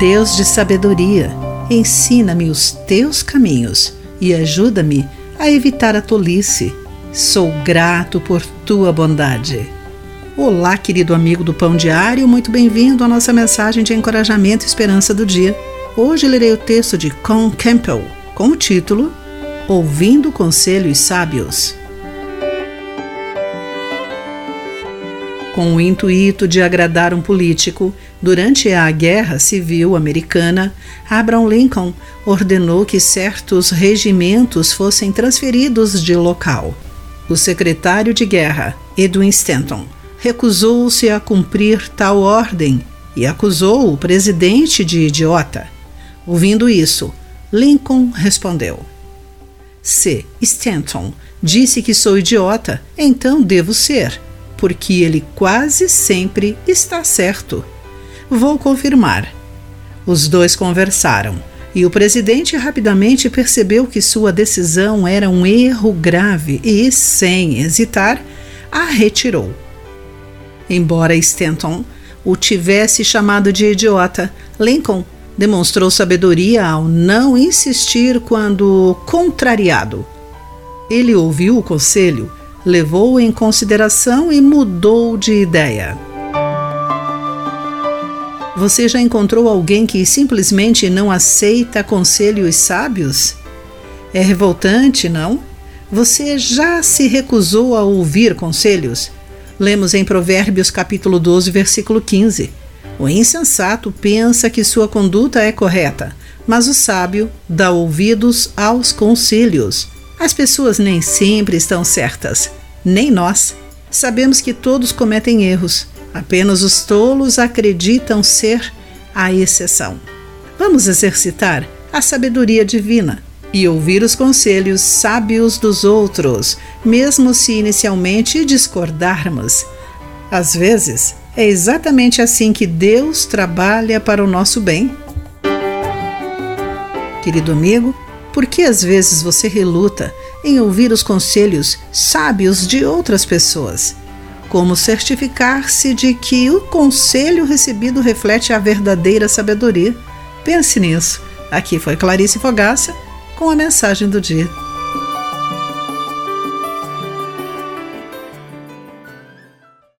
Deus de sabedoria, ensina-me os teus caminhos e ajuda-me a evitar a tolice. Sou grato por tua bondade. Olá, querido amigo do Pão Diário, muito bem-vindo à nossa mensagem de encorajamento e esperança do dia. Hoje lerei o texto de Con Campbell com o título Ouvindo Conselhos Sábios. Com o intuito de agradar um político, durante a Guerra Civil Americana, Abraham Lincoln ordenou que certos regimentos fossem transferidos de local. O secretário de guerra, Edwin Stanton, recusou-se a cumprir tal ordem e acusou o presidente de idiota. Ouvindo isso, Lincoln respondeu: Se Stanton disse que sou idiota, então devo ser, porque ele quase sempre está certo. Vou confirmar. Os dois conversaram e o presidente rapidamente percebeu que sua decisão era um erro grave e, sem hesitar, a retirou. Embora Stanton o tivesse chamado de idiota, Lincoln demonstrou sabedoria ao não insistir quando contrariado. Ele ouviu o conselho, levou-o em consideração e mudou de ideia. Você já encontrou alguém que simplesmente não aceita conselhos sábios? É revoltante, não? Você já se recusou a ouvir conselhos? Lemos em Provérbios capítulo 12, versículo 15. O insensato pensa que sua conduta é correta, mas o sábio dá ouvidos aos conselhos. As pessoas nem sempre estão certas, nem nós. Sabemos que todos cometem erros, apenas os tolos acreditam ser a exceção. Vamos exercitar a sabedoria divina e ouvir os conselhos sábios dos outros, mesmo se inicialmente discordarmos. Às vezes, é exatamente assim que Deus trabalha para o nosso bem. Querido amigo, por que às vezes você reluta em ouvir os conselhos sábios de outras pessoas? Como certificar-se de que o conselho recebido reflete a verdadeira sabedoria? Pense nisso. Aqui foi Clarice Fogaça com a mensagem do dia.